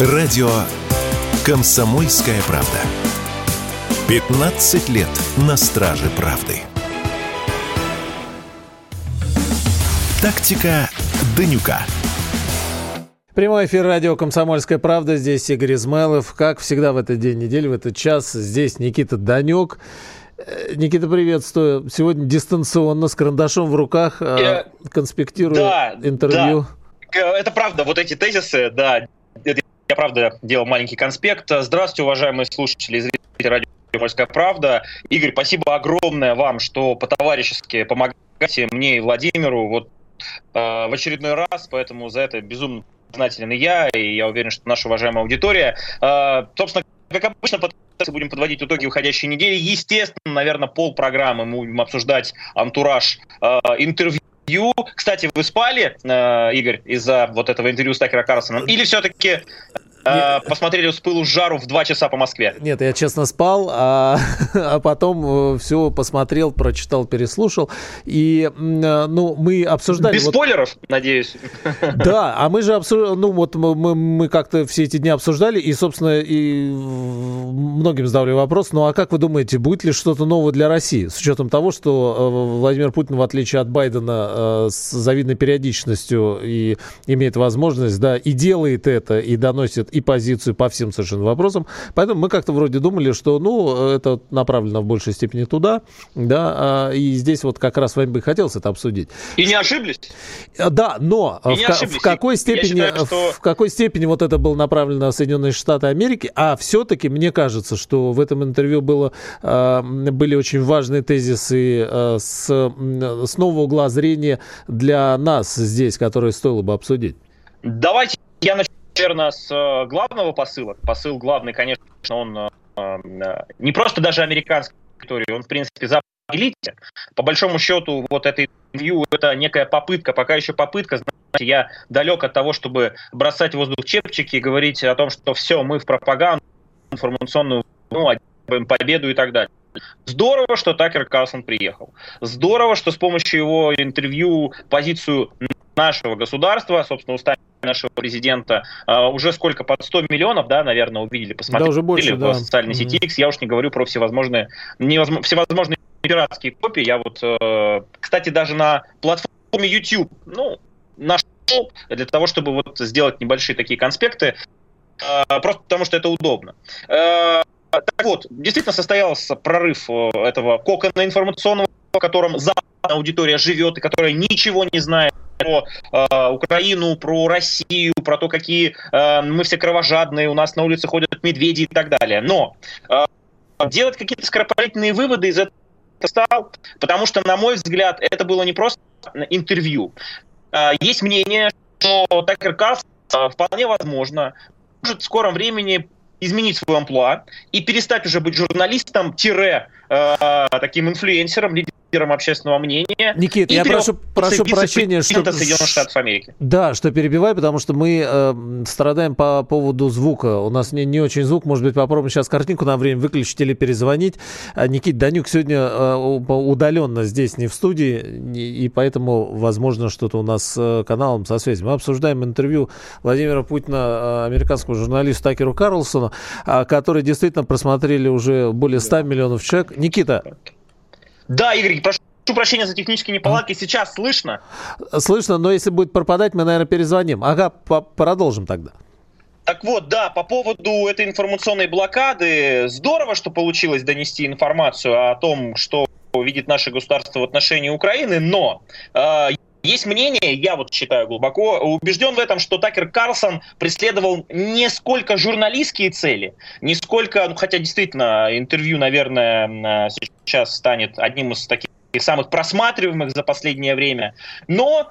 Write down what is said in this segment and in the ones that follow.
Радио «Комсомольская правда». 15 лет на страже правды. Тактика Данюка. Прямой эфир радио «Комсомольская правда». Здесь Игорь Измайлов. Как всегда в этот день недели, в этот час, здесь Никита Данюк. Э, Никита, приветствую. Сегодня дистанционно, с карандашом в руках, э, Я... конспектирую да, интервью. Да. Э, это правда, вот эти тезисы, да, я, правда, делал маленький конспект. Здравствуйте, уважаемые слушатели и зрители радио «Комсомольская правда». Игорь, спасибо огромное вам, что по-товарищески помогаете мне и Владимиру вот э, в очередной раз, поэтому за это безумно признателен и я, и я уверен, что наша уважаемая аудитория. Э, собственно, как обычно, будем подводить итоги уходящей недели. Естественно, наверное, пол программы мы будем обсуждать антураж э, интервью кстати, вы спали, э, Игорь, из-за вот этого интервью с Такера Карлсоном? Или все-таки э, посмотрели с пылу с жару в 2 часа по Москве? Нет, я честно спал, а, а потом э, все посмотрел, прочитал, переслушал. И, э, ну, мы обсуждали... Без вот... спойлеров, надеюсь. Да, а мы же обсуждали, ну, вот мы, мы, мы как-то все эти дни обсуждали, и, собственно, и многим задавали вопрос, ну, а как вы думаете, будет ли что-то новое для России? С учетом того, что э, Владимир Путин, в отличие от Байдена, с завидной периодичностью и имеет возможность, да, и делает это, и доносит и позицию по всем совершенно вопросам. Поэтому мы как-то вроде думали, что, ну, это направлено в большей степени туда, да, а, и здесь вот как раз с вами бы хотелось это обсудить. И не ошиблись? Э, да, но в, в какой степени, считаю, что... в какой степени вот это было направлено на Соединенные Штаты Америки, а все-таки мне кажется, что в этом интервью было, а, были очень важные тезисы а, с, с нового угла зрения для нас здесь, которые стоило бы обсудить. Давайте я начну наверное, с э, главного посыла. Посыл главный, конечно, он э, э, не просто даже американской истории, он, в принципе, западной элите. По большому счету, вот это интервью, это некая попытка, пока еще попытка, знаете, я далек от того, чтобы бросать в воздух чепчики и говорить о том, что все, мы в пропаганду, информационную ну, победу и так далее. Здорово, что Такер Карлсон приехал. Здорово, что с помощью его интервью позицию нашего государства, собственно, устами нашего президента, uh, уже сколько, под 100 миллионов, да, наверное, увидели, посмотрели да, уже больше, в да. социальной сети X. Я уж не говорю про всевозможные, невозможно, всевозможные пиратские копии. Я вот, uh, кстати, даже на платформе YouTube, ну, нашел для того, чтобы вот сделать небольшие такие конспекты, uh, просто потому что это удобно. Так вот, действительно состоялся прорыв этого кокона информационного, в котором западная аудитория живет и которая ничего не знает про э, Украину, про Россию, про то, какие э, мы все кровожадные, у нас на улице ходят медведи и так далее. Но э, делать какие-то скоропалительные выводы из этого стал, потому что, на мой взгляд, это было не просто интервью. Э, есть мнение, что Такер Карлсон э, вполне возможно может в скором времени изменить свой амплуа и перестать уже быть журналистом, тире, э, таким инфлюенсером, лидером общественного мнения. Никит, я прошу, прошу прощения, что... Соединенных Штатов Америки. Да, что перебиваю, потому что мы э, страдаем по поводу звука. У нас не, не очень звук, может быть, попробуем сейчас картинку на время выключить или перезвонить. А Никит Данюк сегодня э, удаленно здесь, не в студии, и поэтому, возможно, что-то у нас с э, каналом со связью. Мы обсуждаем интервью Владимира Путина э, американскому журналисту Такеру Карлсону, э, который действительно просмотрели уже более 100 миллионов человек. Никита, да, Игорь, прошу прощения за технические неполадки. Сейчас слышно? Слышно, но если будет пропадать, мы, наверное, перезвоним. Ага, продолжим тогда. Так вот, да, по поводу этой информационной блокады, здорово, что получилось донести информацию о том, что видит наше государство в отношении Украины, но э, есть мнение, я вот считаю глубоко, убежден в этом, что Такер Карлсон преследовал не сколько журналистские цели, не сколько, ну, хотя действительно интервью, наверное, сейчас станет одним из таких самых просматриваемых за последнее время, но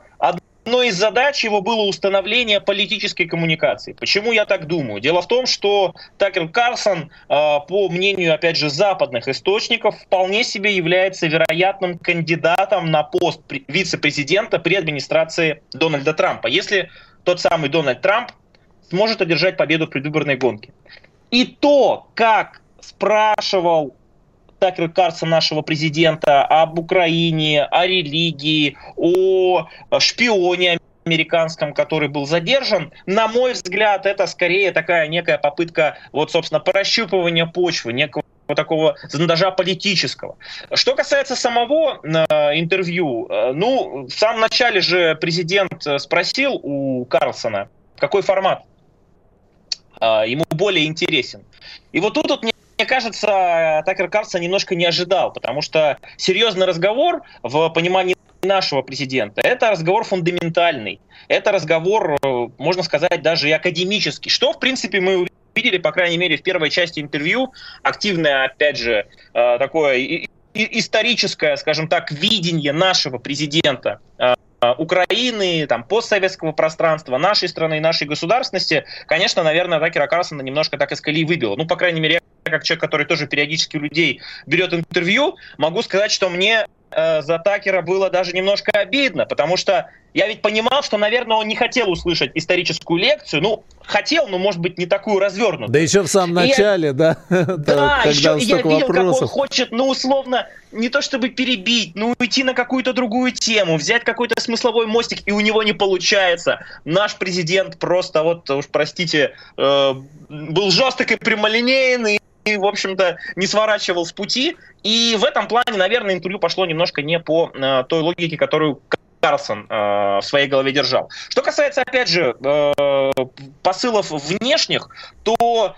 Одной из задач его было установление политической коммуникации. Почему я так думаю? Дело в том, что Такер Карсон, а, по мнению, опять же, западных источников, вполне себе является вероятным кандидатом на пост вице-президента при администрации Дональда Трампа, если тот самый Дональд Трамп сможет одержать победу в предвыборной гонке. И то, как спрашивал Такер Карсон, нашего президента, об Украине, о религии, о шпионе американском, который был задержан, на мой взгляд, это скорее такая некая попытка, вот, собственно, прощупывания почвы, некого вот такого зондажа политического. Что касается самого э, интервью, э, ну, в самом начале же президент спросил у Карлсона, какой формат э, ему более интересен. И вот тут вот мне кажется, Такер Карлсон немножко не ожидал, потому что серьезный разговор в понимании нашего президента. Это разговор фундаментальный. Это разговор, э, можно сказать, даже и академический. Что, в принципе, мы увидели, по крайней мере, в первой части интервью. Активное, опять же, э, такое историческое, скажем так, видение нашего президента э, Украины, там, постсоветского пространства, нашей страны, нашей государственности, конечно, наверное, Такера Карлсона немножко так из колеи выбило. Ну, по крайней мере, как человек, который тоже периодически у людей берет интервью, могу сказать, что мне э, за Такера было даже немножко обидно, потому что я ведь понимал, что, наверное, он не хотел услышать историческую лекцию. Ну, хотел, но, может быть, не такую развернутую. Да еще в самом начале, я... да? Да, еще я видел, вопросов. как он хочет, ну, условно, не то чтобы перебить, но уйти на какую-то другую тему, взять какой-то смысловой мостик, и у него не получается. Наш президент просто, вот уж простите, э, был жесток и прямолинейный, и, в общем-то, не сворачивал с пути. И в этом плане, наверное, интервью пошло немножко не по э, той логике, которую Карлсон э, в своей голове держал. Что касается, опять же, э, посылов внешних, то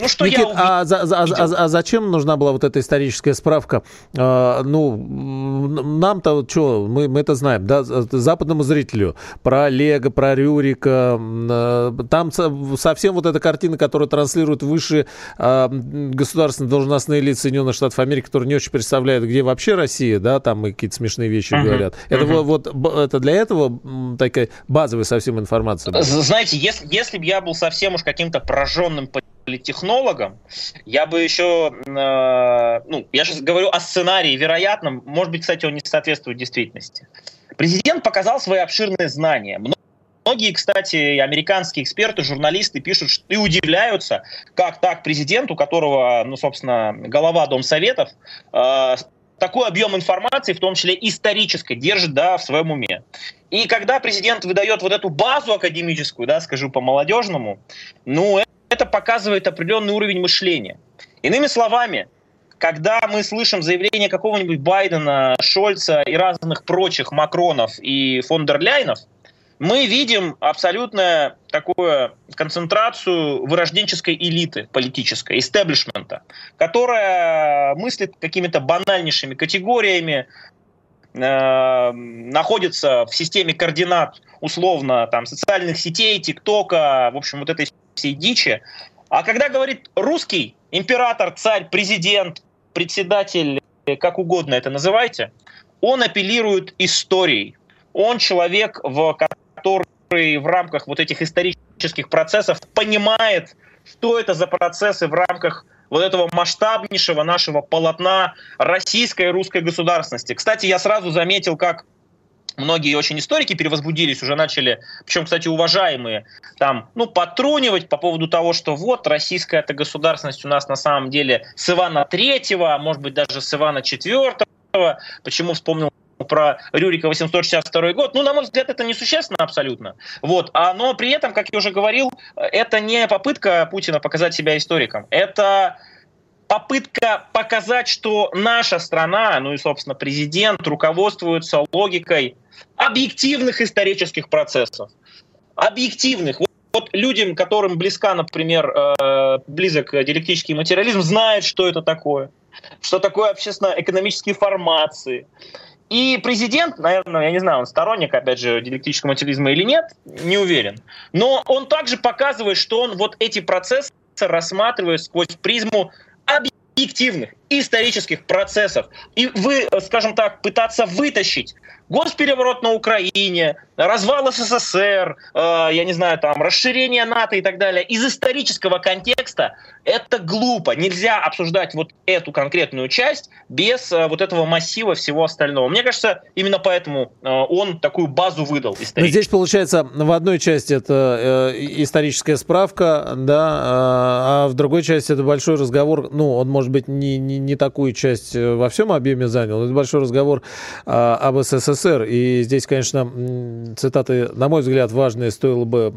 ну, что Никит, я а, за, за, а, а зачем нужна была вот эта историческая справка? А, ну, нам-то что, мы, мы это знаем, да, западному зрителю про Олега, про Рюрика, а, там совсем вот эта картина, которую транслируют выше а, государственные должностные лица Соединенных Штатов Америки, которые не очень представляют, где вообще Россия, да, там и какие-то смешные вещи uh-huh. говорят. Это uh-huh. вот это для этого такая базовая совсем информация. Была. Знаете, если, если бы я был совсем уж каким-то пораженным технологом, я бы еще, э, ну, я сейчас говорю о сценарии вероятном, может быть, кстати, он не соответствует действительности. Президент показал свои обширные знания. Многие, кстати, американские эксперты, журналисты пишут и удивляются, как так президент, у которого, ну, собственно, голова Дом Советов, э, такой объем информации, в том числе исторической, держит да, в своем уме. И когда президент выдает вот эту базу академическую, да, скажу по-молодежному, ну, это показывает определенный уровень мышления. Иными словами, когда мы слышим заявление какого-нибудь Байдена, Шольца и разных прочих Макронов и фон дер Ляйнов, мы видим абсолютно такую концентрацию вырожденческой элиты политической, истеблишмента, которая мыслит какими-то банальнейшими категориями, э, находится в системе координат условно там социальных сетей, ТикТока, в общем, вот этой всей дичи. А когда говорит русский, император, царь, президент, председатель, как угодно это называйте, он апеллирует историей. Он человек, в который в рамках вот этих исторических процессов понимает, что это за процессы в рамках вот этого масштабнейшего нашего полотна российской и русской государственности. Кстати, я сразу заметил, как многие очень историки перевозбудились, уже начали, причем, кстати, уважаемые, там, ну, потрунивать по поводу того, что вот российская эта государственность у нас на самом деле с Ивана Третьего, а может быть даже с Ивана Четвертого. Почему вспомнил про Рюрика 862 год. Ну, на мой взгляд, это несущественно абсолютно. Вот. А, но при этом, как я уже говорил, это не попытка Путина показать себя историком. Это попытка показать, что наша страна, ну и, собственно, президент руководствуется логикой объективных исторических процессов. Объективных. Вот, людям, которым близка, например, э, близок диалектический материализм, знают, что это такое. Что такое общественно-экономические формации. И президент, наверное, я не знаю, он сторонник, опять же, диалектического материализма или нет, не уверен. Но он также показывает, что он вот эти процессы рассматривает сквозь призму объективных исторических процессов. И вы, скажем так, пытаться вытащить госпереворот на Украине, развал СССР, э, я не знаю, там, расширение НАТО и так далее, из исторического контекста, это глупо. Нельзя обсуждать вот эту конкретную часть без э, вот этого массива всего остального. Мне кажется, именно поэтому э, он такую базу выдал. Но здесь, получается, в одной части это э, историческая справка, да, а, а в другой части это большой разговор, ну, он, может быть, не, не, не такую часть э, во всем объеме занял, это большой разговор э, об СССР, СССР. И здесь, конечно, цитаты, на мой взгляд, важные стоило бы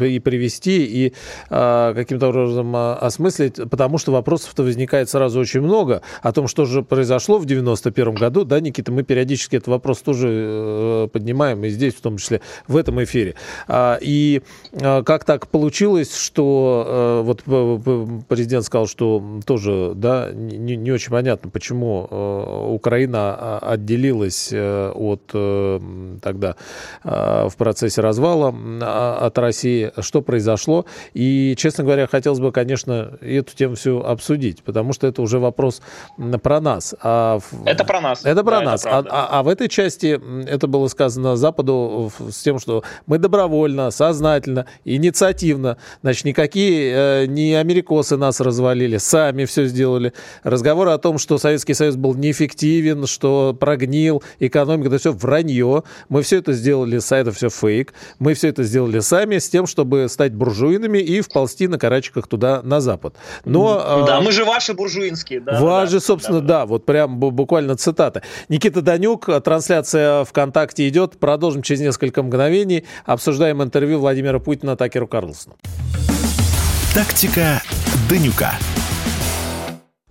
и привести, и а, каким-то образом а, осмыслить, потому что вопросов-то возникает сразу очень много о том, что же произошло в 91 году. Да, Никита, мы периодически этот вопрос тоже э, поднимаем, и здесь в том числе в этом эфире. А, и как так получилось, что э, вот президент сказал, что тоже, да, не, не очень понятно, почему э, Украина отделилась от тогда в процессе развала от России, что произошло. И, честно говоря, хотелось бы, конечно, эту тему всю обсудить, потому что это уже вопрос про нас. А это про нас. Это про да, нас. Это а, а, а в этой части это было сказано Западу с тем, что мы добровольно, сознательно, инициативно, значит, никакие э, не америкосы нас развалили, сами все сделали. Разговоры о том, что Советский Союз был неэффективен, что прогнил, экономика, это все вранье. Мы все это сделали, это все фейк. Мы все это сделали сами с тем, чтобы стать буржуинами и вползти на карачках туда, на запад. Но, да, э, мы же ваши буржуинские. Да, ваши, да, собственно, да, да, вот прям буквально цитата. Никита Данюк, трансляция ВКонтакте идет. Продолжим через несколько мгновений. Обсуждаем интервью Владимира Путина Такеру Карлсону. Тактика Данюка.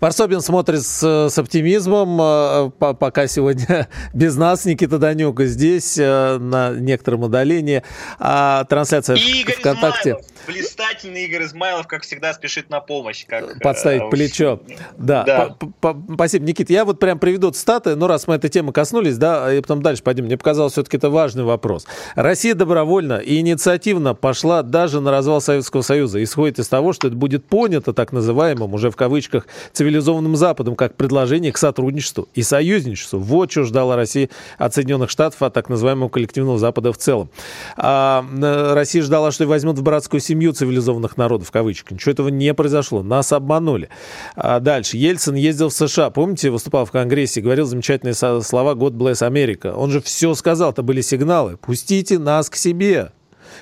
Парсобин смотрит с, с оптимизмом. Э, пока сегодня без нас Никита Данюк здесь э, на некотором удалении. А трансляция Игорь ВКонтакте. Измайлов блистательный Игорь Измайлов, как всегда, спешит на помощь. Как, э, Подставить э, плечо. Да. да. Спасибо, Никит. Я вот прям приведу цитаты, ну, раз мы этой темы коснулись, да, и потом дальше пойдем. Мне показалось, все-таки это важный вопрос. Россия добровольно и инициативно пошла даже на развал Советского Союза. Исходит из того, что это будет понято так называемым, уже в кавычках, цивилизованным Западом, как предложение к сотрудничеству и союзничеству. Вот что ждала Россия от Соединенных Штатов, от так называемого коллективного Запада в целом. А, э, Россия ждала, что возьмут в братскую семью семью цивилизованных народов, в кавычках. Ничего этого не произошло. Нас обманули. А дальше. Ельцин ездил в США. Помните, выступал в Конгрессе, говорил замечательные слова «God bless America». Он же все сказал, это были сигналы. «Пустите нас к себе»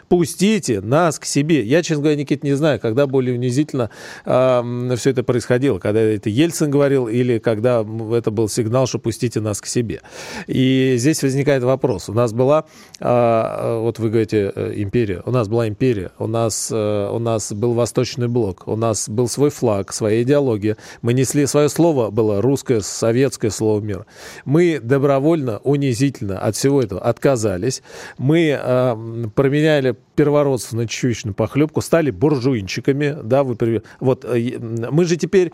пустите нас к себе. Я, честно говоря, Никит, не знаю, когда более унизительно э, все это происходило, когда это Ельцин говорил или когда это был сигнал, что пустите нас к себе. И здесь возникает вопрос. У нас была, э, вот вы говорите, э, империя. У нас была империя, у нас, э, у нас был Восточный блок, у нас был свой флаг, своя идеология. Мы несли свое слово, было русское, советское слово мира. Мы добровольно, унизительно от всего этого отказались. Мы э, променяли первородство на чечевичную похлебку, стали буржуинчиками, да, вы, вот, э, мы же теперь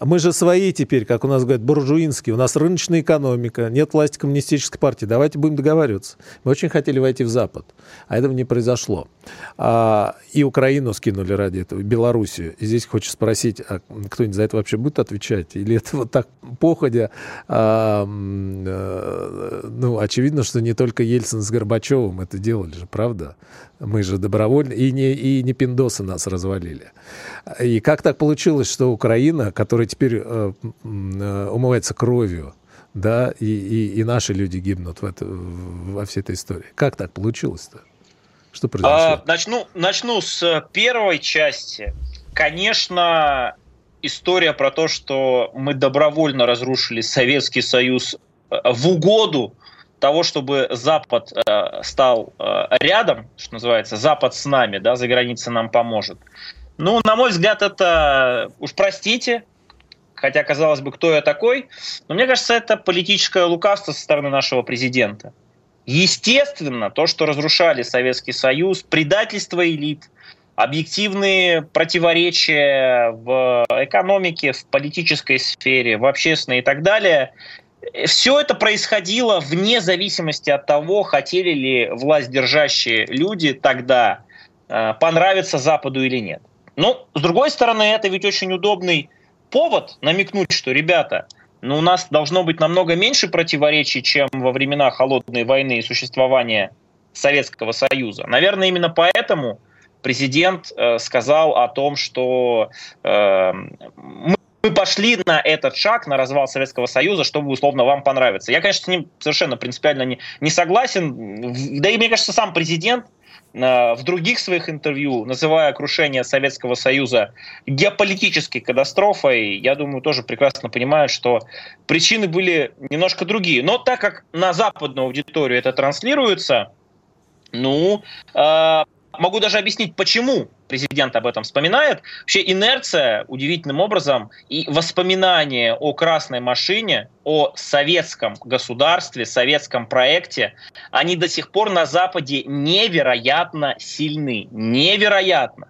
мы же свои теперь, как у нас говорят, буржуинские. У нас рыночная экономика, нет власти коммунистической партии. Давайте будем договариваться. Мы очень хотели войти в Запад, а этого не произошло. А, и Украину скинули ради этого, Белоруссию. И здесь хочется спросить, а кто-нибудь за это вообще будет отвечать? Или это вот так походя? А, а, ну, очевидно, что не только Ельцин с Горбачевым это делали же, правда? Мы же добровольно, и не, и не пиндосы нас развалили. И как так получилось, что Украина, которая теперь э, э, умывается кровью, да, и, и, и наши люди гибнут в это, во всей этой истории. Как так получилось-то? Что произошло? А, начну, начну с первой части. Конечно, история про то, что мы добровольно разрушили Советский Союз э, в угоду того, чтобы Запад э, стал э, рядом, что называется, Запад с нами, да, за границей нам поможет. Ну, на мой взгляд, это, уж простите, хотя, казалось бы, кто я такой, но мне кажется, это политическое лукавство со стороны нашего президента. Естественно, то, что разрушали Советский Союз, предательство элит, объективные противоречия в экономике, в политической сфере, в общественной и так далее, все это происходило вне зависимости от того, хотели ли власть держащие люди тогда э, понравиться Западу или нет. Но, с другой стороны, это ведь очень удобный повод намекнуть, что, ребята, ну, у нас должно быть намного меньше противоречий, чем во времена холодной войны и существования Советского Союза. Наверное, именно поэтому президент э, сказал о том, что э, мы мы пошли на этот шаг, на развал Советского Союза, чтобы условно вам понравиться. Я, конечно, с ним совершенно принципиально не, не согласен. Да и мне кажется, сам президент в других своих интервью, называя крушение Советского Союза геополитической катастрофой, я думаю, тоже прекрасно понимают, что причины были немножко другие. Но так как на западную аудиторию это транслируется, ну, э, могу даже объяснить, почему президент об этом вспоминает. Вообще инерция удивительным образом и воспоминания о красной машине, о советском государстве, советском проекте, они до сих пор на Западе невероятно сильны. Невероятно.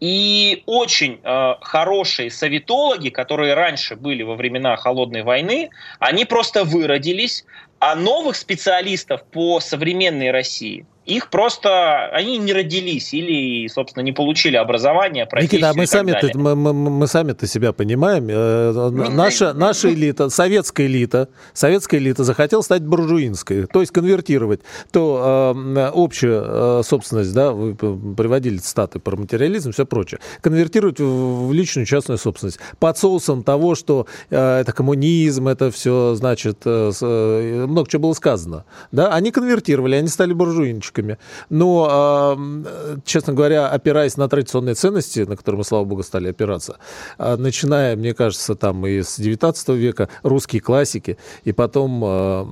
И очень э, хорошие советологи, которые раньше были во времена холодной войны, они просто выродились, а новых специалистов по современной России – их просто, они не родились или, собственно, не получили образование, Никита, а мы сами, мы, мы, мы сами-то себя понимаем. Э, ну, наша, наша элита, советская элита, советская элита захотела стать буржуинской, то есть конвертировать то э, общую э, собственность, да, вы приводили статы про материализм, все прочее, конвертировать в, в личную частную собственность под соусом того, что э, это коммунизм, это все, значит, э, э, много чего было сказано. Да? Они конвертировали, они стали буржуинчиками привычками. Но, честно говоря, опираясь на традиционные ценности, на которые мы, слава богу, стали опираться, а, начиная, мне кажется, там и с 19 века, русские классики, и потом а,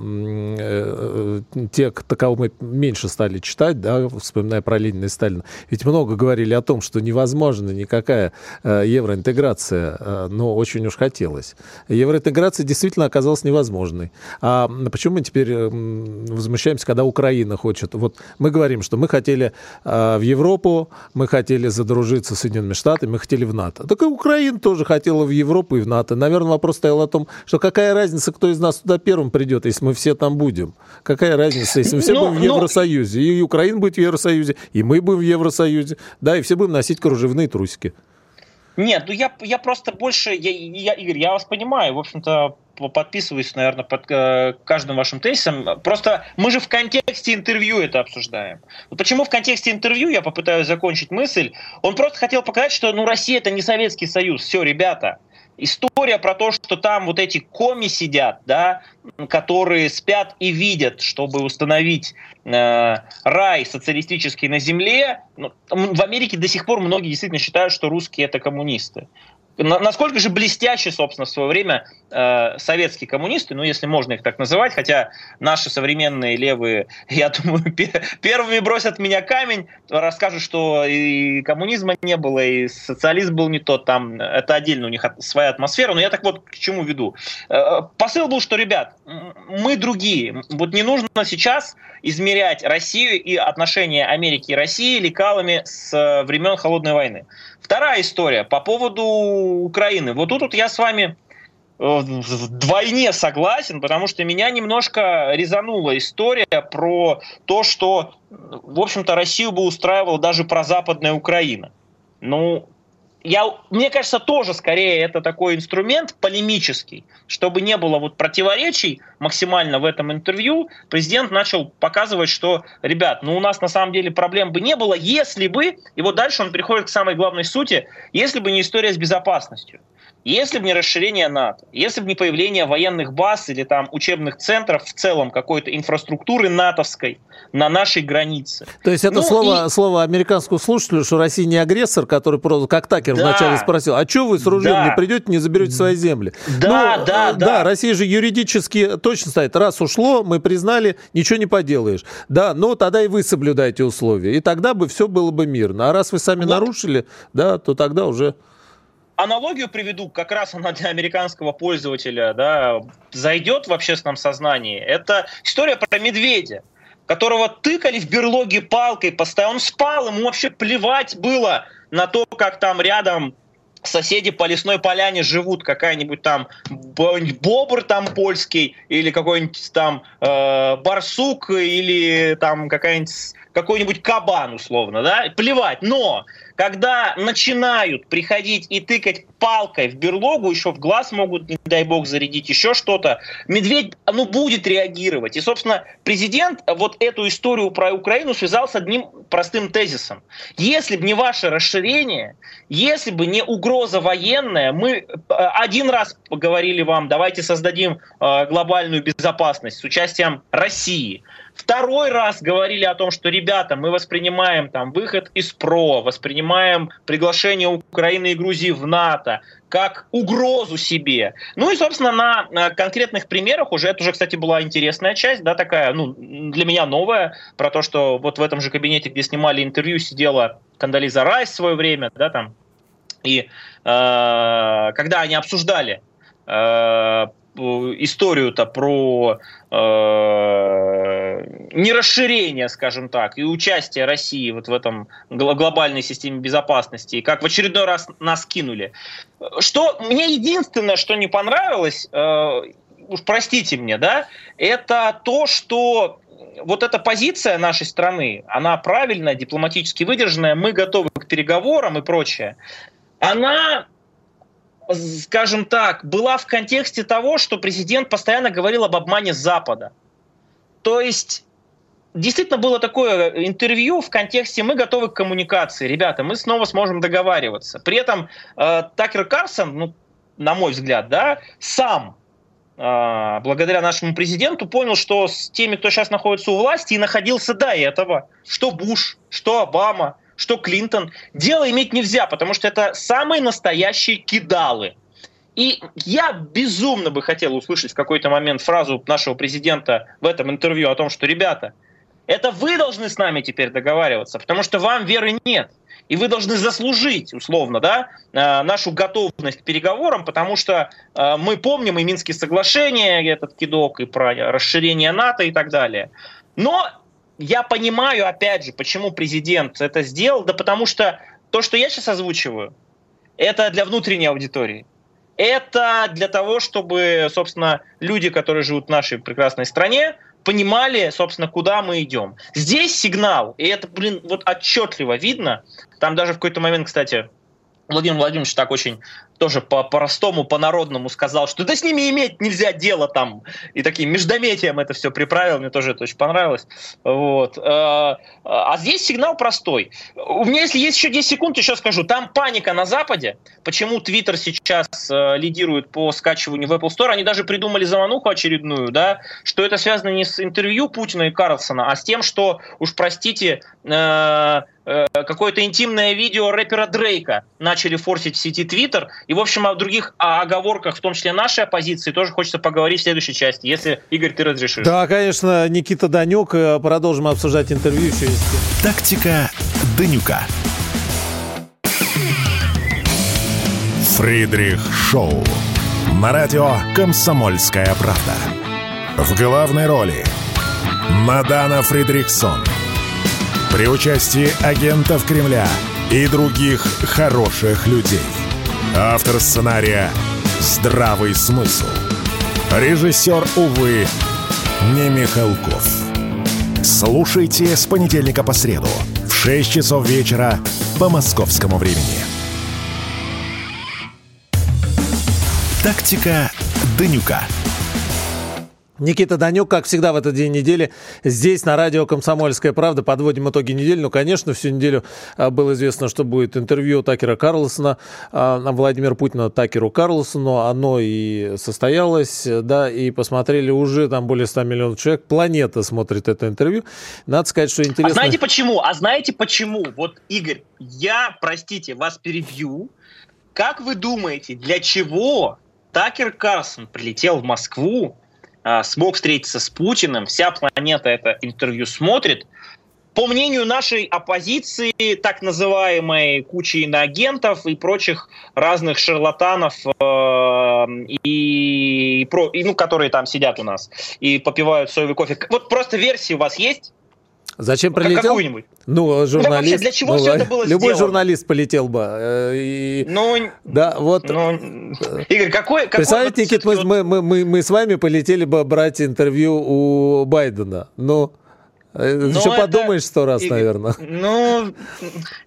э, те, кого мы меньше стали читать, да, вспоминая про Ленина и Сталина, ведь много говорили о том, что невозможно никакая а, евроинтеграция, но очень уж хотелось. Евроинтеграция действительно оказалась невозможной. А почему мы теперь возмущаемся, когда Украина хочет? Вот мы говорим, что мы хотели э, в Европу, мы хотели задружиться с Соединенными Штатами, мы хотели в НАТО. Так и Украина тоже хотела в Европу и в НАТО. Наверное, вопрос стоял о том, что какая разница, кто из нас туда первым придет, если мы все там будем. Какая разница, если мы все но, ну, будем в ну, Евросоюзе. И Украина будет в Евросоюзе, и мы будем в Евросоюзе. Да, и все будем носить кружевные трусики. Нет, ну я, я просто больше, я, я, Игорь, я вас понимаю, в общем-то, подписываюсь, наверное, под э, каждым вашим тезисом. Просто мы же в контексте интервью это обсуждаем. Почему в контексте интервью, я попытаюсь закончить мысль, он просто хотел показать, что ну, Россия это не Советский Союз. Все, ребята, история про то, что там вот эти коми сидят, да, которые спят и видят, чтобы установить э, рай социалистический на земле. Ну, в Америке до сих пор многие действительно считают, что русские это коммунисты насколько же блестяще, собственно, в свое время э, советские коммунисты, ну, если можно их так называть, хотя наши современные левые, я думаю, первыми бросят меня камень, расскажут, что и коммунизма не было, и социализм был не тот, там, это отдельно у них своя атмосфера, но я так вот к чему веду. Э, посыл был, что, ребят, мы другие, вот не нужно сейчас измерять Россию и отношения Америки и России лекалами с э, времен Холодной войны. Вторая история по поводу Украины. Вот тут вот я с вами э, вдвойне согласен, потому что меня немножко резанула история про то, что, в общем-то, Россию бы устраивала даже прозападная Украина. Ну, я, мне кажется, тоже скорее это такой инструмент полемический, чтобы не было вот противоречий максимально в этом интервью. Президент начал показывать, что, ребят, ну у нас на самом деле проблем бы не было, если бы, и вот дальше он приходит к самой главной сути, если бы не история с безопасностью. Если бы не расширение НАТО, если бы не появление военных баз или там учебных центров в целом какой-то инфраструктуры натовской на нашей границе. То есть это ну, слово, и... слово американскому слушателю, что Россия не агрессор, который просто, как Такер да. вначале спросил, а что вы с ружьем да. не придете, не заберете свои земли? Да, ну, да, да. Да, Россия же юридически точно стоит. Раз ушло, мы признали, ничего не поделаешь. Да, но тогда и вы соблюдаете условия. И тогда бы все было бы мирно. А раз вы сами вот. нарушили, да, то тогда уже аналогию приведу, как раз она для американского пользователя да, зайдет в общественном сознании. Это история про медведя, которого тыкали в берлоге палкой постоянно. Он спал, ему вообще плевать было на то, как там рядом соседи по лесной поляне живут, какая-нибудь там бобр там польский, или какой-нибудь там э, барсук, или там какая-нибудь какой-нибудь кабан условно, да, плевать. Но когда начинают приходить и тыкать палкой в берлогу, еще в глаз могут, не дай бог, зарядить еще что-то, медведь, ну, будет реагировать. И, собственно, президент вот эту историю про Украину связал с одним простым тезисом. Если бы не ваше расширение, если бы не угроза военная, мы э, один раз поговорили вам, давайте создадим э, глобальную безопасность с участием России. Второй раз говорили о том, что, ребята, мы воспринимаем там выход из ПРО, воспринимаем приглашение Украины и Грузии в НАТО как угрозу себе. Ну и, собственно, на, на конкретных примерах уже, это уже, кстати, была интересная часть, да, такая, ну, для меня новая, про то, что вот в этом же кабинете, где снимали интервью, сидела Кандализа Райс в свое время, да, там, и э, когда они обсуждали э, историю-то про э, нерасширение, скажем так, и участие России вот в этом глобальной системе безопасности, и как в очередной раз нас кинули. Что мне единственное, что не понравилось, э, уж простите мне, да, это то, что вот эта позиция нашей страны, она правильная, дипломатически выдержанная, мы готовы к переговорам и прочее, она скажем так, была в контексте того, что президент постоянно говорил об обмане Запада. То есть действительно было такое интервью в контексте «мы готовы к коммуникации, ребята, мы снова сможем договариваться». При этом э, Такер Карсон, ну, на мой взгляд, да, сам э, благодаря нашему президенту понял, что с теми, кто сейчас находится у власти и находился до этого, что Буш, что Обама – что Клинтон. Дело иметь нельзя, потому что это самые настоящие кидалы. И я безумно бы хотел услышать в какой-то момент фразу нашего президента в этом интервью о том, что, ребята, это вы должны с нами теперь договариваться, потому что вам веры нет. И вы должны заслужить, условно, да, э, нашу готовность к переговорам, потому что э, мы помним и Минские соглашения, этот кидок, и про расширение НАТО и так далее. Но я понимаю, опять же, почему президент это сделал, да потому что то, что я сейчас озвучиваю, это для внутренней аудитории. Это для того, чтобы, собственно, люди, которые живут в нашей прекрасной стране, понимали, собственно, куда мы идем. Здесь сигнал, и это, блин, вот отчетливо видно. Там даже в какой-то момент, кстати, Владимир Владимирович так очень тоже по-простому, по-народному сказал, что да с ними иметь нельзя дело там. И таким междометием это все приправил, мне тоже это очень понравилось. Вот. А, а здесь сигнал простой. У меня, если есть еще 10 секунд, еще скажу. Там паника на Западе. Почему Твиттер сейчас э, лидирует по скачиванию в Apple Store? Они даже придумали замануху очередную, да, что это связано не с интервью Путина и Карлсона, а с тем, что, уж простите, э, э, какое-то интимное видео рэпера Дрейка начали форсить в сети Твиттер, и, в общем, о других оговорках, в том числе нашей оппозиции, тоже хочется поговорить в следующей части, если, Игорь, ты разрешишь. Да, конечно, Никита Данюк. Э, продолжим обсуждать интервью еще. Тактика Данюка. Фридрих Шоу. На радио «Комсомольская правда». В главной роли Мадана Фридрихсон. При участии агентов Кремля и других хороших людей – Автор сценария «Здравый смысл». Режиссер, увы, не Михалков. Слушайте с понедельника по среду в 6 часов вечера по московскому времени. Тактика Данюка. Никита Данюк, как всегда в этот день недели, здесь на радио «Комсомольская правда». Подводим итоги недели. Ну, конечно, всю неделю а, было известно, что будет интервью Такера Карлсона, а, Владимира Путина Такеру Карлсону. Оно и состоялось, да, и посмотрели уже там более 100 миллионов человек. Планета смотрит это интервью. Надо сказать, что интересно... А знаете почему? А знаете почему? Вот, Игорь, я, простите, вас перебью. Как вы думаете, для чего Такер Карлсон прилетел в Москву а, смог встретиться с Путиным, вся планета это интервью смотрит. По мнению нашей оппозиции, так называемой кучи иноагентов и прочих разных шарлатанов, э, и, и, и, ну, которые там сидят у нас и попивают соевый кофе. Вот просто версии у вас есть? Зачем прилетел? Какую-нибудь. Ну, журналист. Да, для чего ну, все это было Любой сделано? журналист полетел бы. Э, и, ну, да, вот. Ну, Игорь, какой... какой Представляете, Никит, мы, мы, мы, мы с вами полетели бы брать интервью у Байдена. Ну, Ну, Еще это, подумаешь сто раз, и, наверное. Ну,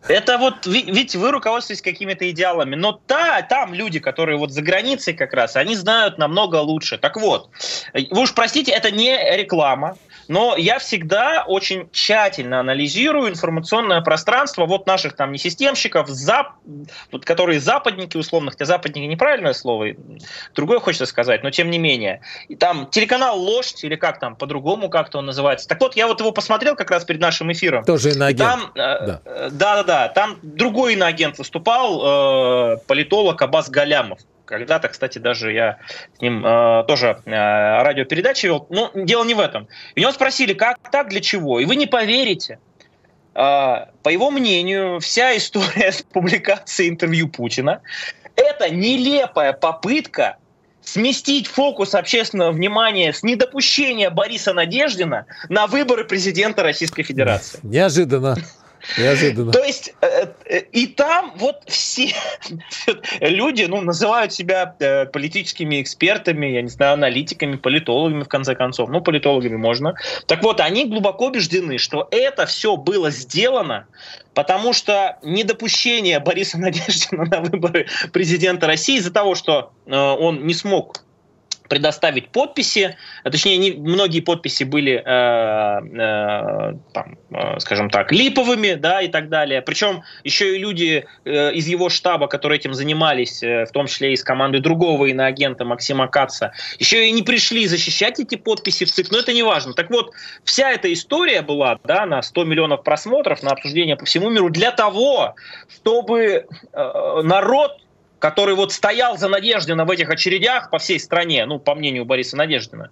это вот, ведь вы руководствуетесь какими-то идеалами, но та, там люди, которые вот за границей как раз, они знают намного лучше. Так вот, вы уж простите, это не реклама, но я всегда очень тщательно анализирую информационное пространство вот наших там несистемщиков, зап... вот, которые западники условно, хотя западники неправильное слово, другое хочется сказать, но тем не менее. И там телеканал «Ложь», или как там, по-другому как-то он называется. Так вот, я вот его посмотрел как раз перед нашим эфиром. Тоже иноагент. Там, э, да. да-да-да, там другой иноагент выступал, э, политолог Абаз Галямов. Когда-то, кстати, даже я с ним э, тоже э, радиопередачи вел. Но дело не в этом. И него спросили, как так, для чего? И вы не поверите. Э, по его мнению, вся история с публикацией интервью Путина – это нелепая попытка сместить фокус общественного внимания с недопущения Бориса Надеждина на выборы президента Российской Федерации. Неожиданно. Неожиданно. То есть э, э, и там вот все люди, ну, называют себя э, политическими экспертами, я не знаю, аналитиками, политологами, в конце концов. Ну, политологами можно. Так вот, они глубоко убеждены, что это все было сделано, потому что недопущение Бориса Надеждина на выборы президента России из-за того, что он не смог предоставить подписи, а точнее, не, многие подписи были, э, э, там, э, скажем так, липовыми, да, и так далее. Причем еще и люди э, из его штаба, которые этим занимались, э, в том числе из команды другого иноагента Максима Каца, еще и не пришли защищать эти подписи в ЦИК, но это не важно. Так вот, вся эта история была, да, на 100 миллионов просмотров, на обсуждение по всему миру для того, чтобы э, народ который вот стоял за Надеждина в этих очередях по всей стране, ну, по мнению Бориса Надеждина,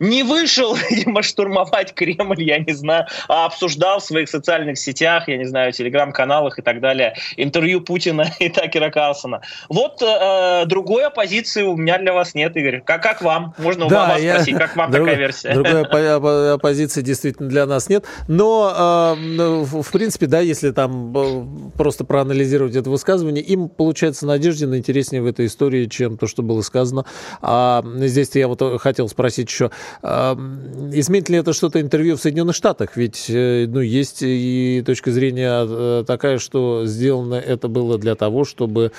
не вышел, видимо, штурмовать Кремль, я не знаю, а обсуждал в своих социальных сетях, я не знаю, телеграм-каналах и так далее, интервью Путина и Такера Карлсона. Вот э, другой оппозиции у меня для вас нет, Игорь. Как, как вам? Можно у да, вас я... спросить, как вам Друг... такая версия? Другой оппозиции действительно для нас нет. Но, э, в принципе, да, если там э, просто проанализировать это высказывание, им, получается, Надеждина интереснее в этой истории, чем то, что было сказано. А здесь я вот хотел спросить еще, Изменит ли это что-то интервью в Соединенных Штатах? Ведь э, ну, есть и точка зрения э, такая, что сделано это было для того, чтобы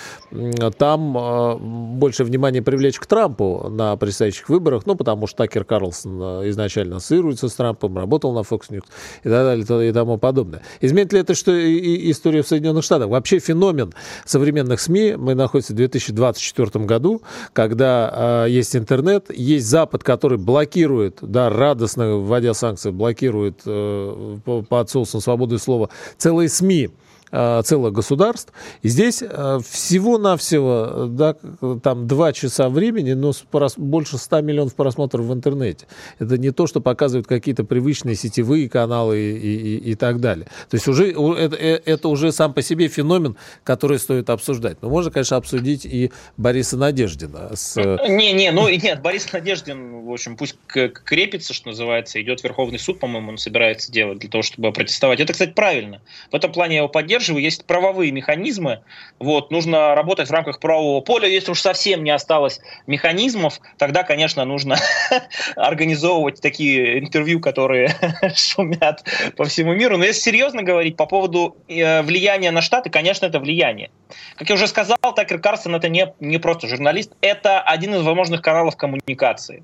там а, больше внимания привлечь к Трампу на предстоящих выборах, ну, потому что Такер Карлсон э, изначально ассоциируется с Трампом, работал на Fox News и так далее и тому подобное. Изменит ли это что и история в Соединенных Штатах? Вообще феномен современных СМИ, мы находимся в 2024 году, когда э, есть интернет, есть Запад, который блокирует блокирует, да, радостно, вводя санкции, блокирует э, по, по отсутствию свободы слова целые СМИ, целых государств. И здесь э, всего-навсего да, там два часа времени, но больше 100 миллионов просмотров в интернете. Это не то, что показывают какие-то привычные сетевые каналы и, и, и так далее. То есть уже, это, э, это уже сам по себе феномен, который стоит обсуждать. Но можно, конечно, обсудить и Бориса Надеждина. С... Не-не, ну нет, Борис Надеждин, в общем, пусть крепится, что называется, идет в Верховный суд, по-моему, он собирается делать для того, чтобы протестовать. Это, кстати, правильно. В этом плане я его поддерживаю поддерживаю, есть правовые механизмы, вот, нужно работать в рамках правового поля, если уж совсем не осталось механизмов, тогда, конечно, нужно организовывать такие интервью, которые шумят по всему миру, но если серьезно говорить по поводу э, влияния на Штаты, конечно, это влияние. Как я уже сказал, Такер Карсон это не, не просто журналист, это один из возможных каналов коммуникации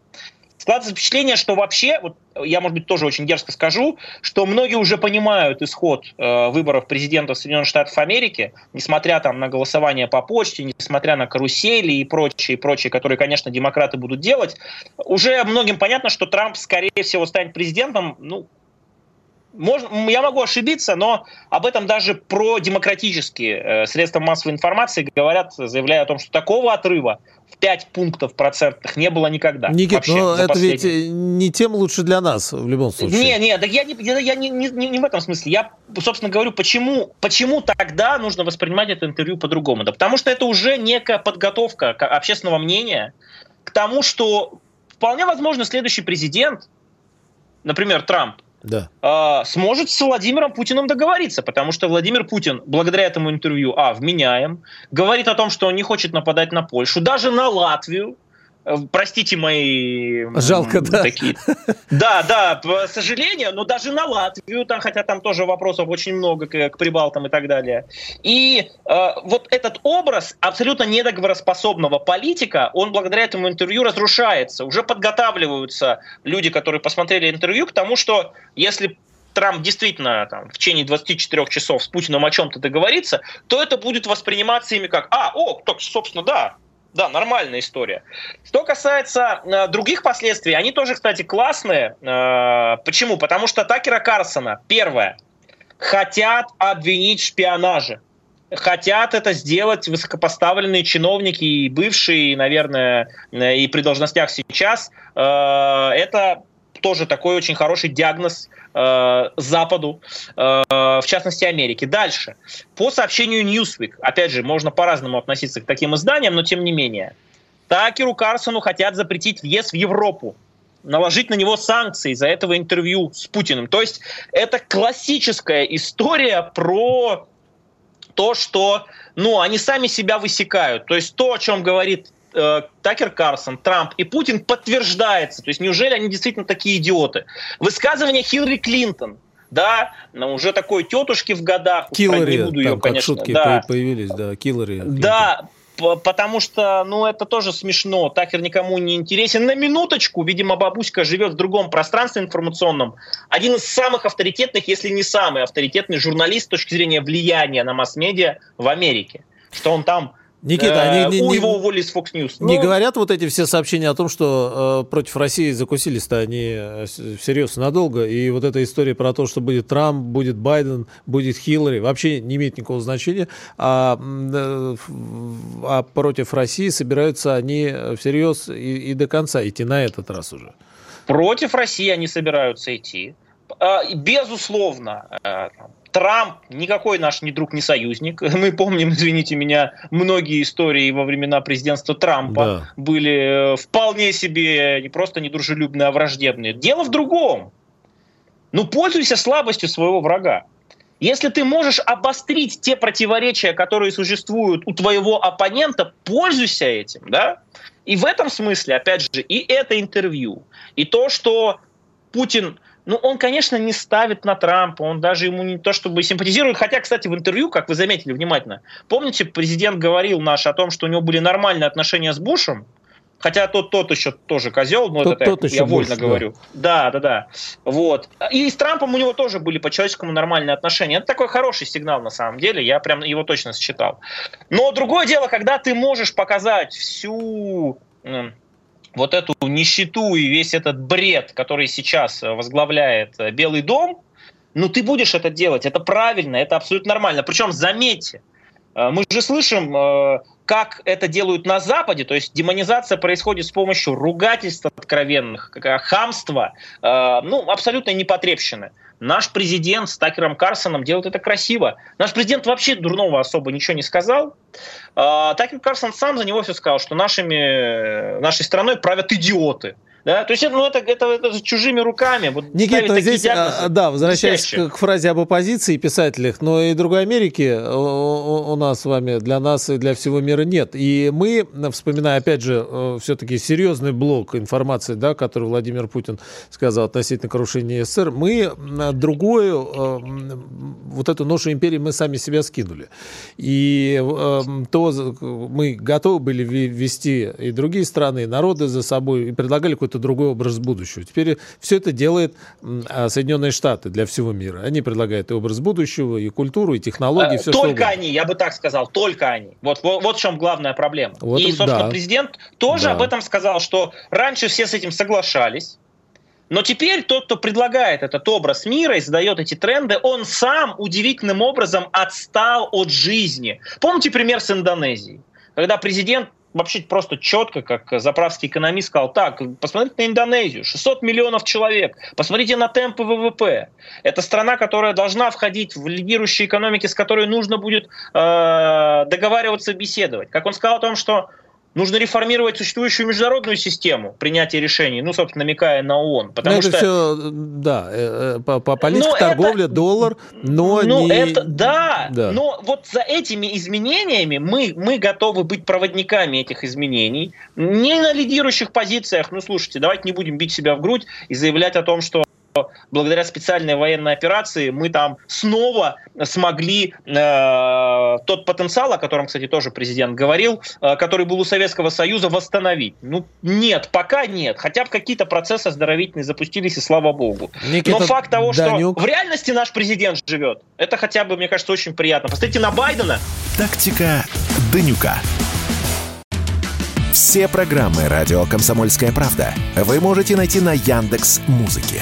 складывается впечатление, что вообще, вот я, может быть, тоже очень дерзко скажу, что многие уже понимают исход э, выборов президента Соединенных Штатов Америки, несмотря там на голосование по почте, несмотря на карусели и прочие, прочие, которые, конечно, демократы будут делать, уже многим понятно, что Трамп, скорее всего, станет президентом, ну, можно, я могу ошибиться, но об этом даже про демократические э, средства массовой информации говорят, заявляя о том, что такого отрыва в 5 пунктов процентных не было никогда. Никит, вообще, но это ведь не тем лучше для нас в любом случае. Не, не, так я, не, я, я не, не, не в этом смысле. Я, собственно, говорю, почему, почему тогда нужно воспринимать это интервью по-другому. Да потому что это уже некая подготовка общественного мнения к тому, что вполне возможно следующий президент, например, Трамп, да. а, сможет с Владимиром Путиным договориться, потому что Владимир Путин благодаря этому интервью, а, вменяем, говорит о том, что он не хочет нападать на Польшу, даже на Латвию, Э, простите мои... Жалко, да. Такие. Да, да, к сожалению, но даже на Латвию, там, хотя там тоже вопросов очень много к, к Прибалтам и так далее. И э, вот этот образ абсолютно недоговороспособного политика, он благодаря этому интервью разрушается. Уже подготавливаются люди, которые посмотрели интервью, к тому, что если Трамп действительно там, в течение 24 часов с Путиным о чем-то договорится, то это будет восприниматься ими как «А, о, так, собственно, да, да, нормальная история. Что касается э, других последствий, они тоже, кстати, классные. Э, почему? Потому что Такера Карсона, первое, хотят обвинить в шпионаже. Хотят это сделать высокопоставленные чиновники и бывшие, наверное, э, и при должностях сейчас. Э, это тоже такой очень хороший диагноз э, Западу, э, в частности Америке. Дальше. По сообщению Newsweek, опять же, можно по-разному относиться к таким изданиям, но тем не менее, Такеру Карсону хотят запретить въезд в Европу наложить на него санкции за этого интервью с Путиным. То есть это классическая история про то, что ну, они сами себя высекают. То есть то, о чем говорит э, Такер Карсон, Трамп и Путин подтверждается. То есть неужели они действительно такие идиоты? Высказывание Хиллари Клинтон, да, но уже такой тетушки в годах. Киллари, там ее, конечно, шутки да. появились, да, Киллари. Да, потому что, ну, это тоже смешно. Такер никому не интересен. На минуточку, видимо, бабуська живет в другом пространстве информационном. Один из самых авторитетных, если не самый авторитетный журналист с точки зрения влияния на масс-медиа в Америке. Что он там Никита, они не, его уволили с Fox News. Не Но... говорят вот эти все сообщения о том, что э, против России закусились-то они э, всерьез надолго, и вот эта история про то, что будет Трамп, будет Байден, будет Хиллари, вообще не имеет никакого значения, а, э, а против России собираются они всерьез и, и до конца идти на этот раз уже. Против России они собираются идти. А, безусловно, э, Трамп никакой наш не друг, не союзник. Мы помним, извините меня, многие истории во времена президентства Трампа да. были э, вполне себе не просто недружелюбные, а враждебные. Дело в другом. Ну, пользуйся слабостью своего врага. Если ты можешь обострить те противоречия, которые существуют у твоего оппонента, пользуйся этим, да? И в этом смысле, опять же, и это интервью, и то, что Путин ну, он, конечно, не ставит на Трампа, он даже ему не то чтобы симпатизирует. Хотя, кстати, в интервью, как вы заметили внимательно, помните, президент говорил наш о том, что у него были нормальные отношения с Бушем, Хотя тот, тот еще тоже козел, но тот, это тот я, я вольно больше, говорю. Да. да, да, да. Вот. И с Трампом у него тоже были по-человеческому нормальные отношения. Это такой хороший сигнал на самом деле. Я прям его точно считал. Но другое дело, когда ты можешь показать всю вот эту нищету и весь этот бред, который сейчас э, возглавляет э, Белый дом, ну ты будешь это делать, это правильно, это абсолютно нормально. Причем, заметьте, э, мы же слышим, как это делают на Западе, то есть демонизация происходит с помощью ругательств откровенных, хамства, ну, абсолютно непотребщины. Наш президент с Такером Карсоном делает это красиво. Наш президент вообще дурного особо ничего не сказал. А, Такер Карсон сам за него все сказал, что нашими, нашей страной правят идиоты. Да? То есть ну, это, это, это чужими руками. Вот Никита, но здесь, диагнозы, да, возвращаясь к, к фразе об оппозиции и писателях, но и другой Америки у, у нас с вами, для нас и для всего мира нет. И мы, вспоминая, опять же, э, все-таки серьезный блок информации, да, который Владимир Путин сказал относительно крушения СССР, мы другую, э, вот эту ношу империи мы сами себя скинули. И э, то мы готовы были вести и другие страны, и народы за собой, и предлагали какой-то какой-то другой образ будущего. Теперь все это делает а, Соединенные Штаты для всего мира. Они предлагают и образ будущего, и культуру, и технологии. Все, только они, я бы так сказал, только они. Вот, вот, вот в чем главная проблема. Вот, и, собственно, да. президент тоже да. об этом сказал, что раньше все с этим соглашались, но теперь тот, кто предлагает этот образ мира и задает эти тренды, он сам удивительным образом отстал от жизни. Помните пример с Индонезией? Когда президент вообще просто четко, как заправский экономист сказал, так, посмотрите на Индонезию, 600 миллионов человек, посмотрите на темпы ВВП. Это страна, которая должна входить в лидирующие экономики, с которой нужно будет э, договариваться, беседовать. Как он сказал о том, что Нужно реформировать существующую международную систему принятия решений, ну, собственно, намекая на ООН. Потому но что... это все, да, э, по, по политике торговля, это... доллар, но ну, не... это, да, да, но вот за этими изменениями мы, мы готовы быть проводниками этих изменений. Не на лидирующих позициях, ну, слушайте, давайте не будем бить себя в грудь и заявлять о том, что благодаря специальной военной операции мы там снова смогли э, тот потенциал, о котором, кстати, тоже президент говорил, э, который был у Советского Союза, восстановить. Ну, нет, пока нет. Хотя бы какие-то процессы оздоровительные запустились, и слава богу. Никита Но факт того, Данюк. что в реальности наш президент живет, это хотя бы, мне кажется, очень приятно. Посмотрите на Байдена. Тактика Данюка. Все программы «Радио Комсомольская правда» вы можете найти на Яндекс Музыке.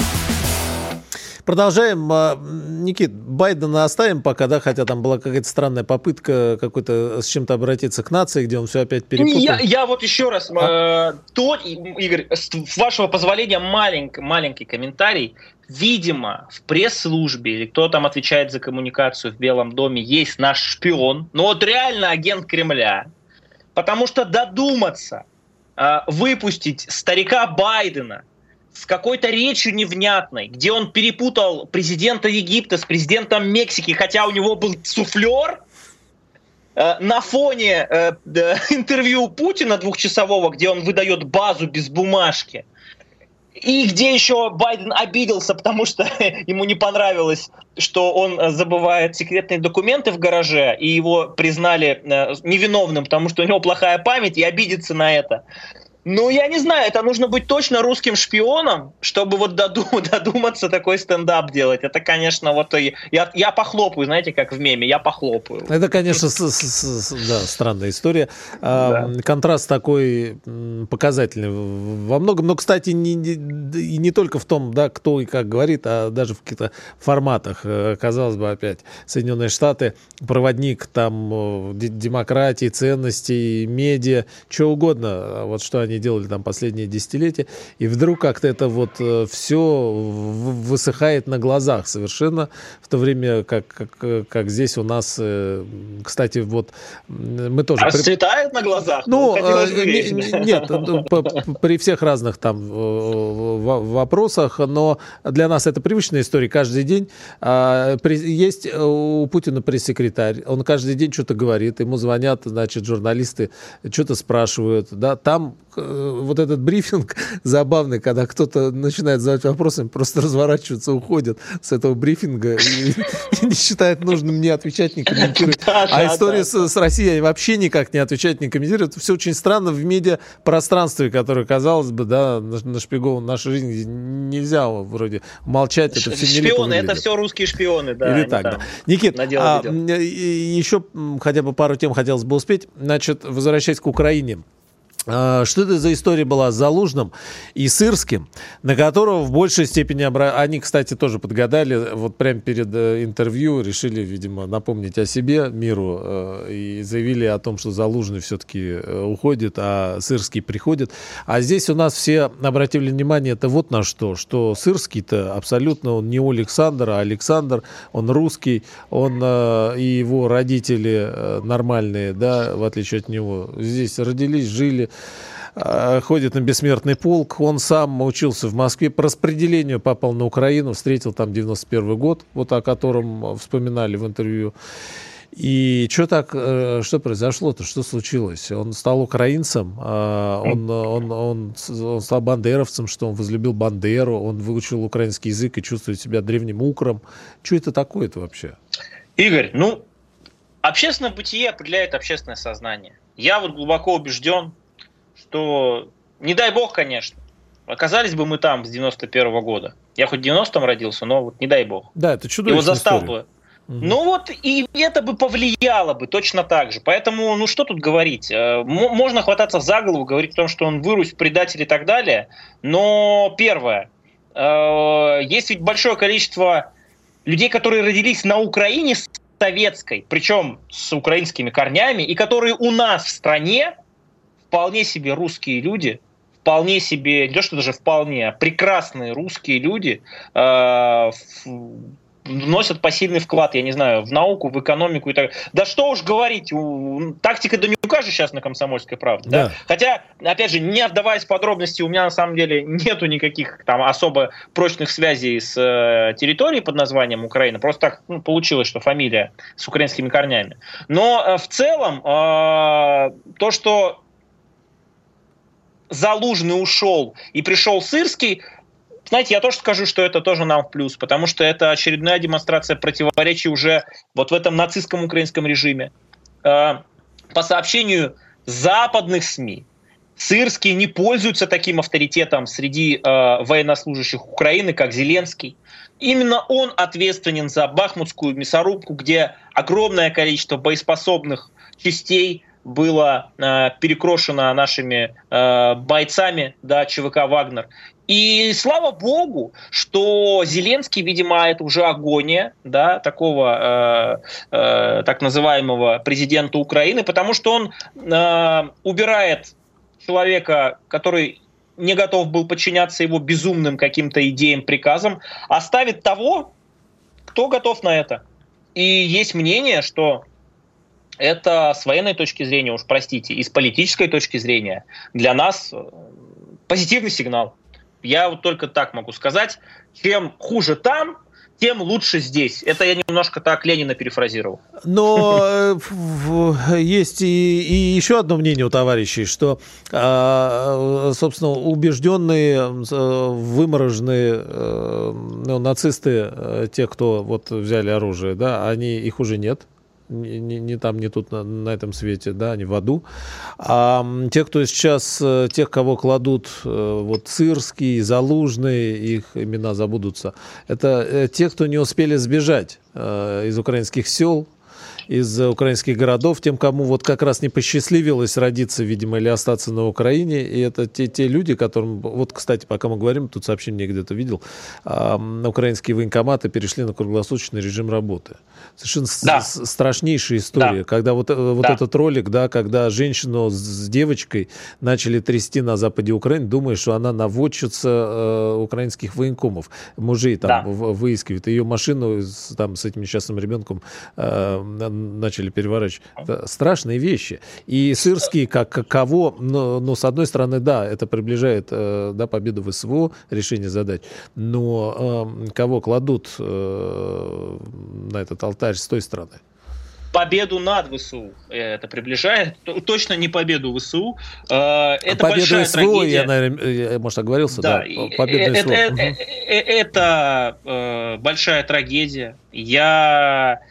Продолжаем. А, Никит, Байдена оставим пока, да, хотя там была какая-то странная попытка какой-то с чем-то обратиться к нации, где он все опять перепутал. Я, я вот еще раз, а? э, то, Игорь, с вашего позволения маленький, маленький комментарий. Видимо, в пресс-службе или кто там отвечает за коммуникацию в Белом доме, есть наш шпион, но вот реально агент Кремля. Потому что додуматься э, выпустить старика Байдена с какой-то речью невнятной, где он перепутал президента Египта с президентом Мексики, хотя у него был суфлер, э, на фоне э, интервью Путина двухчасового, где он выдает базу без бумажки, и где еще Байден обиделся, потому что ему не понравилось, что он забывает секретные документы в гараже, и его признали э, невиновным, потому что у него плохая память, и обидится на это. Ну, я не знаю, это нужно быть точно русским шпионом, чтобы вот додум, додуматься такой стендап делать. Это, конечно, вот я, я похлопаю, знаете, как в меме, я похлопаю. Это, конечно, с, с, с, да, странная история. А, да. Контраст такой показательный во многом. Но, кстати, не, не, не только в том, да, кто и как говорит, а даже в каких-то форматах. Э, казалось бы, опять, Соединенные Штаты, проводник там демократии, ценностей, медиа, что угодно. А вот что они они делали там последние десятилетия, и вдруг как-то это вот э, все высыхает на глазах совершенно, в то время как, как, как здесь у нас, э, кстати, вот мы тоже... Расцветает на глазах? Ну, ну не, нет, ну, при всех разных там вопросах, но для нас это привычная история каждый день. А, есть у Путина пресс-секретарь, он каждый день что-то говорит, ему звонят, значит, журналисты что-то спрашивают, да, там Э, вот этот брифинг забавный, когда кто-то начинает задавать вопросы, просто разворачивается, уходит с этого брифинга и, не считает нужным не отвечать, не комментировать. А история с Россией вообще никак не отвечать, не комментировать. Это все очень странно в медиапространстве, которое, казалось бы, да, нашпигован нашей жизни нельзя вроде молчать. Это все Шпионы, это все русские шпионы, да. Или так, да. Никит, а, еще хотя бы пару тем хотелось бы успеть. Значит, возвращаясь к Украине. А, что это за история была с Залужным и Сырским, на которого в большей степени... Обра... Они, кстати, тоже подгадали, вот прямо перед э, интервью решили, видимо, напомнить о себе миру э, и заявили о том, что Залужный все-таки э, уходит, а Сырский приходит. А здесь у нас все обратили внимание, это вот на что, что Сырский-то абсолютно он не Александр, а Александр, он русский, он и его родители нормальные, да, в отличие от него. Здесь родились, жили, ходит на бессмертный полк. Он сам учился в Москве. По распределению попал на Украину, встретил там 91 год, вот о котором вспоминали в интервью. И что так, э, что произошло-то, что случилось? Он стал украинцем, а он, он, он, он стал бандеровцем, что он возлюбил Бандеру, он выучил украинский язык и чувствует себя древним укром. Что это такое-то вообще? Игорь, ну, общественное бытие определяет общественное сознание. Я вот глубоко убежден, что, не дай бог, конечно, оказались бы мы там с 91 -го года. Я хоть в 90-м родился, но вот не дай бог. Да, это чудовищная Его застал история. бы. Угу. Ну вот, и это бы повлияло бы точно так же. Поэтому, ну что тут говорить? Э, можно хвататься за голову, говорить о том, что он вырусь, предатель и так далее. Но первое, э, есть ведь большое количество людей, которые родились на Украине советской, причем с украинскими корнями, и которые у нас в стране вполне себе русские люди, вполне себе, не то что даже вполне, а прекрасные русские люди э, вносят посильный вклад, я не знаю, в науку, в экономику и так Да что уж говорить, у, тактика Данюка же сейчас на комсомольской правде. Да. Да? Хотя, опять же, не отдаваясь подробности, у меня на самом деле нету никаких там особо прочных связей с э, территорией под названием Украина. Просто так ну, получилось, что фамилия с украинскими корнями. Но э, в целом э, то, что Залужный ушел и пришел Сырский, знаете, я тоже скажу, что это тоже нам в плюс, потому что это очередная демонстрация противоречий уже вот в этом нацистском украинском режиме. А, по сообщению западных СМИ, Сырский не пользуется таким авторитетом среди э, военнослужащих Украины, как Зеленский. Именно он ответственен за Бахмутскую мясорубку, где огромное количество боеспособных частей было э, перекрошено нашими э, бойцами да, ЧВК «Вагнер». И слава богу, что Зеленский, видимо, это уже агония да, такого э, э, так называемого президента Украины, потому что он э, убирает человека, который не готов был подчиняться его безумным каким-то идеям, приказам, а ставит того, кто готов на это. И есть мнение, что это с военной точки зрения, уж простите, и с политической точки зрения для нас э, позитивный сигнал. Я вот только так могу сказать. Чем хуже там, тем лучше здесь. Это я немножко так Ленина перефразировал. Но э, есть и, и еще одно мнение у товарищей, что, а, собственно, убежденные, вымороженные э, ну, нацисты, те, кто вот взяли оружие, да, они, их уже нет не, не, не там, не тут, на, на этом свете, да, они в аду. А те, кто сейчас, э, тех, кого кладут, э, вот Цирский, Залужный, их имена забудутся, это э, те, кто не успели сбежать из украинских сел, из украинских городов, тем, кому вот как раз не посчастливилось родиться, видимо, или остаться на Украине. И это те, те люди, которым... Вот, кстати, пока мы говорим, тут сообщение где-то видел, э, украинские военкоматы перешли на круглосуточный режим работы. Совершенно да. страшнейшая история, да. когда вот, э, вот да. этот ролик, да, когда женщину с девочкой начали трясти на западе Украины, думая, что она наводчица э, украинских военкомов, мужей там да. выискивает. Ее машину с, там, с этим несчастным ребенком э, начали переворачивать. Это страшные вещи. И Сырский, как кого, но, но с одной стороны, да, это приближает э, да, победу в СВО, решение задач, но э, кого кладут э, на этот алтарь с той стороны? победу над ВСУ это приближает. Точно не победу ВСУ. Это победу большая СВО, трагедия. Я, наверное, я, может, оговорился? Да, да победу это, это, это, это большая трагедия. Я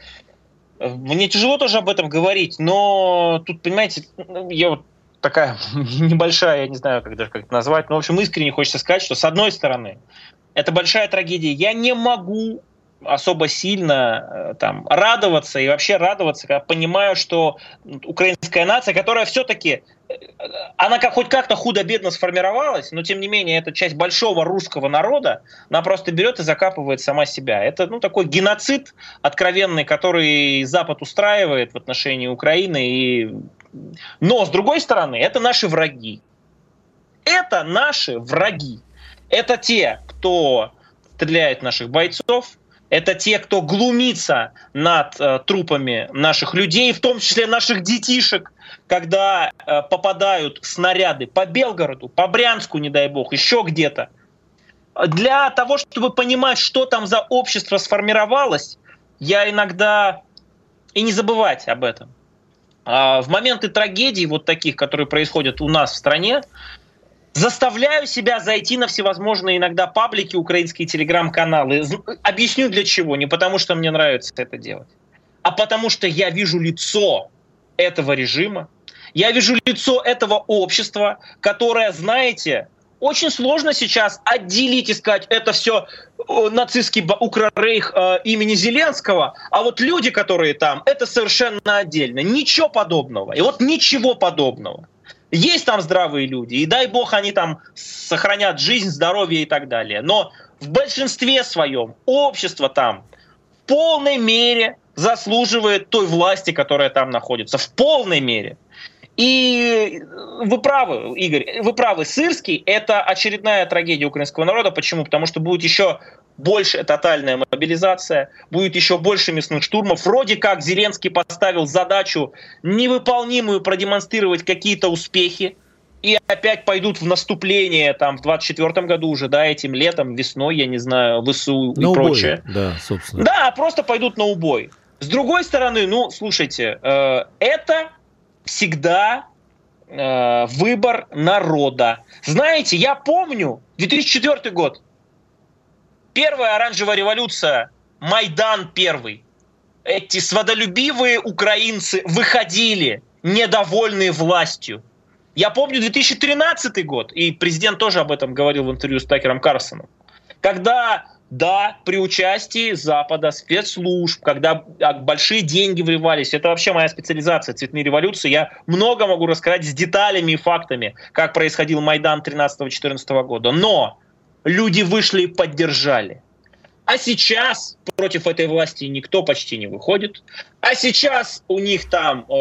мне тяжело тоже об этом говорить, но тут, понимаете, я вот такая небольшая, я не знаю, как даже как это назвать, но, в общем, искренне хочется сказать, что, с одной стороны, это большая трагедия. Я не могу особо сильно э, там радоваться и вообще радоваться, когда понимаю, что украинская нация, которая все-таки э, она как, хоть как-то худо-бедно сформировалась, но тем не менее это часть большого русского народа, она просто берет и закапывает сама себя. Это ну, такой геноцид откровенный, который Запад устраивает в отношении Украины. И... Но, с другой стороны, это наши враги. Это наши враги. Это те, кто стреляет наших бойцов, это те, кто глумится над э, трупами наших людей, в том числе наших детишек, когда э, попадают снаряды по Белгороду, по Брянску, не дай бог, еще где-то. Для того, чтобы понимать, что там за общество сформировалось, я иногда и не забывать об этом. А в моменты трагедий, вот таких, которые происходят у нас в стране, Заставляю себя зайти на всевозможные иногда паблики, украинские телеграм-каналы. Объясню для чего. Не потому, что мне нравится это делать, а потому что я вижу лицо этого режима, я вижу лицо этого общества, которое, знаете, очень сложно сейчас отделить и сказать, это все нацистский укрорейх э, имени Зеленского, а вот люди, которые там, это совершенно отдельно. Ничего подобного. И вот ничего подобного. Есть там здравые люди, и дай бог они там сохранят жизнь, здоровье и так далее. Но в большинстве своем общество там в полной мере заслуживает той власти, которая там находится, в полной мере. И вы правы, Игорь, вы правы, Сырский – это очередная трагедия украинского народа. Почему? Потому что будет еще больше тотальная мобилизация, будет еще больше мясных штурмов. Вроде как Зеленский поставил задачу невыполнимую продемонстрировать какие-то успехи, и опять пойдут в наступление там в 24 году уже, да, этим летом, весной, я не знаю, ВСУ на и убой, прочее. Да, собственно. Да, просто пойдут на убой. С другой стороны, ну, слушайте, э, это всегда э, выбор народа. Знаете, я помню 2004 год, первая оранжевая революция, Майдан первый. Эти сводолюбивые украинцы выходили, недовольные властью. Я помню 2013 год, и президент тоже об этом говорил в интервью с Такером Карсоном, когда да, при участии Запада, спецслужб, когда а, большие деньги вливались. Это вообще моя специализация, цветные революции. Я много могу рассказать с деталями и фактами, как происходил Майдан 13-14 года. Но люди вышли и поддержали. А сейчас против этой власти никто почти не выходит. А сейчас у них там э,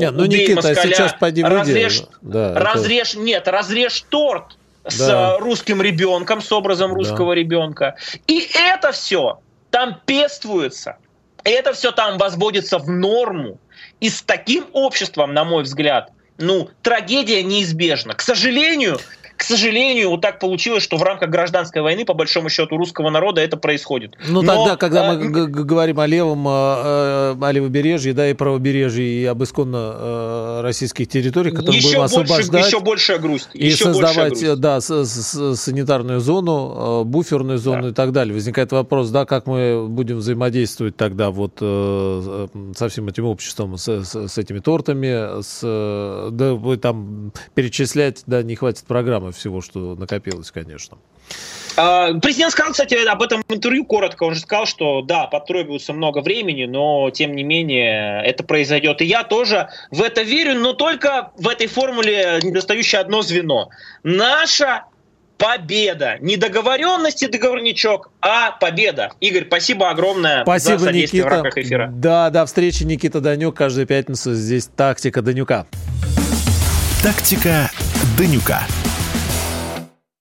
нет, ну, Никита, москаля, а сейчас пойди разрежь, да, разрежь, это... нет, разрежь торт с да. русским ребенком, с образом русского да. ребенка. И это все там пествуется. Это все там возводится в норму. И с таким обществом, на мой взгляд, ну, трагедия неизбежна. К сожалению, к сожалению, вот так получилось, что в рамках гражданской войны, по большому счету, русского народа это происходит. Ну, Но, тогда, когда а, мы говорим о левом, о, о левобережье, да, и правобережье, и об исконно э, российских территориях, которые будем освобождать. Больше, еще большая грусть. И еще создавать, грусть. да, с, с, санитарную зону, э, буферную зону да. и так далее. Возникает вопрос, да, как мы будем взаимодействовать тогда вот э, со всем этим обществом, с, с, с этими тортами, с, да, там перечислять, да, не хватит программы всего, что накопилось, конечно. А, президент сказал, кстати, об этом в интервью коротко. Он же сказал, что да, потребуется много времени, но тем не менее это произойдет. И я тоже в это верю, но только в этой формуле недостающее одно звено. Наша победа. Не договоренности, договорничок, а победа. Игорь, спасибо огромное спасибо, за содействие Никита. в рамках эфира. Да, до встречи, Никита Данюк. Каждую пятницу здесь «Тактика Данюка». «Тактика Данюка».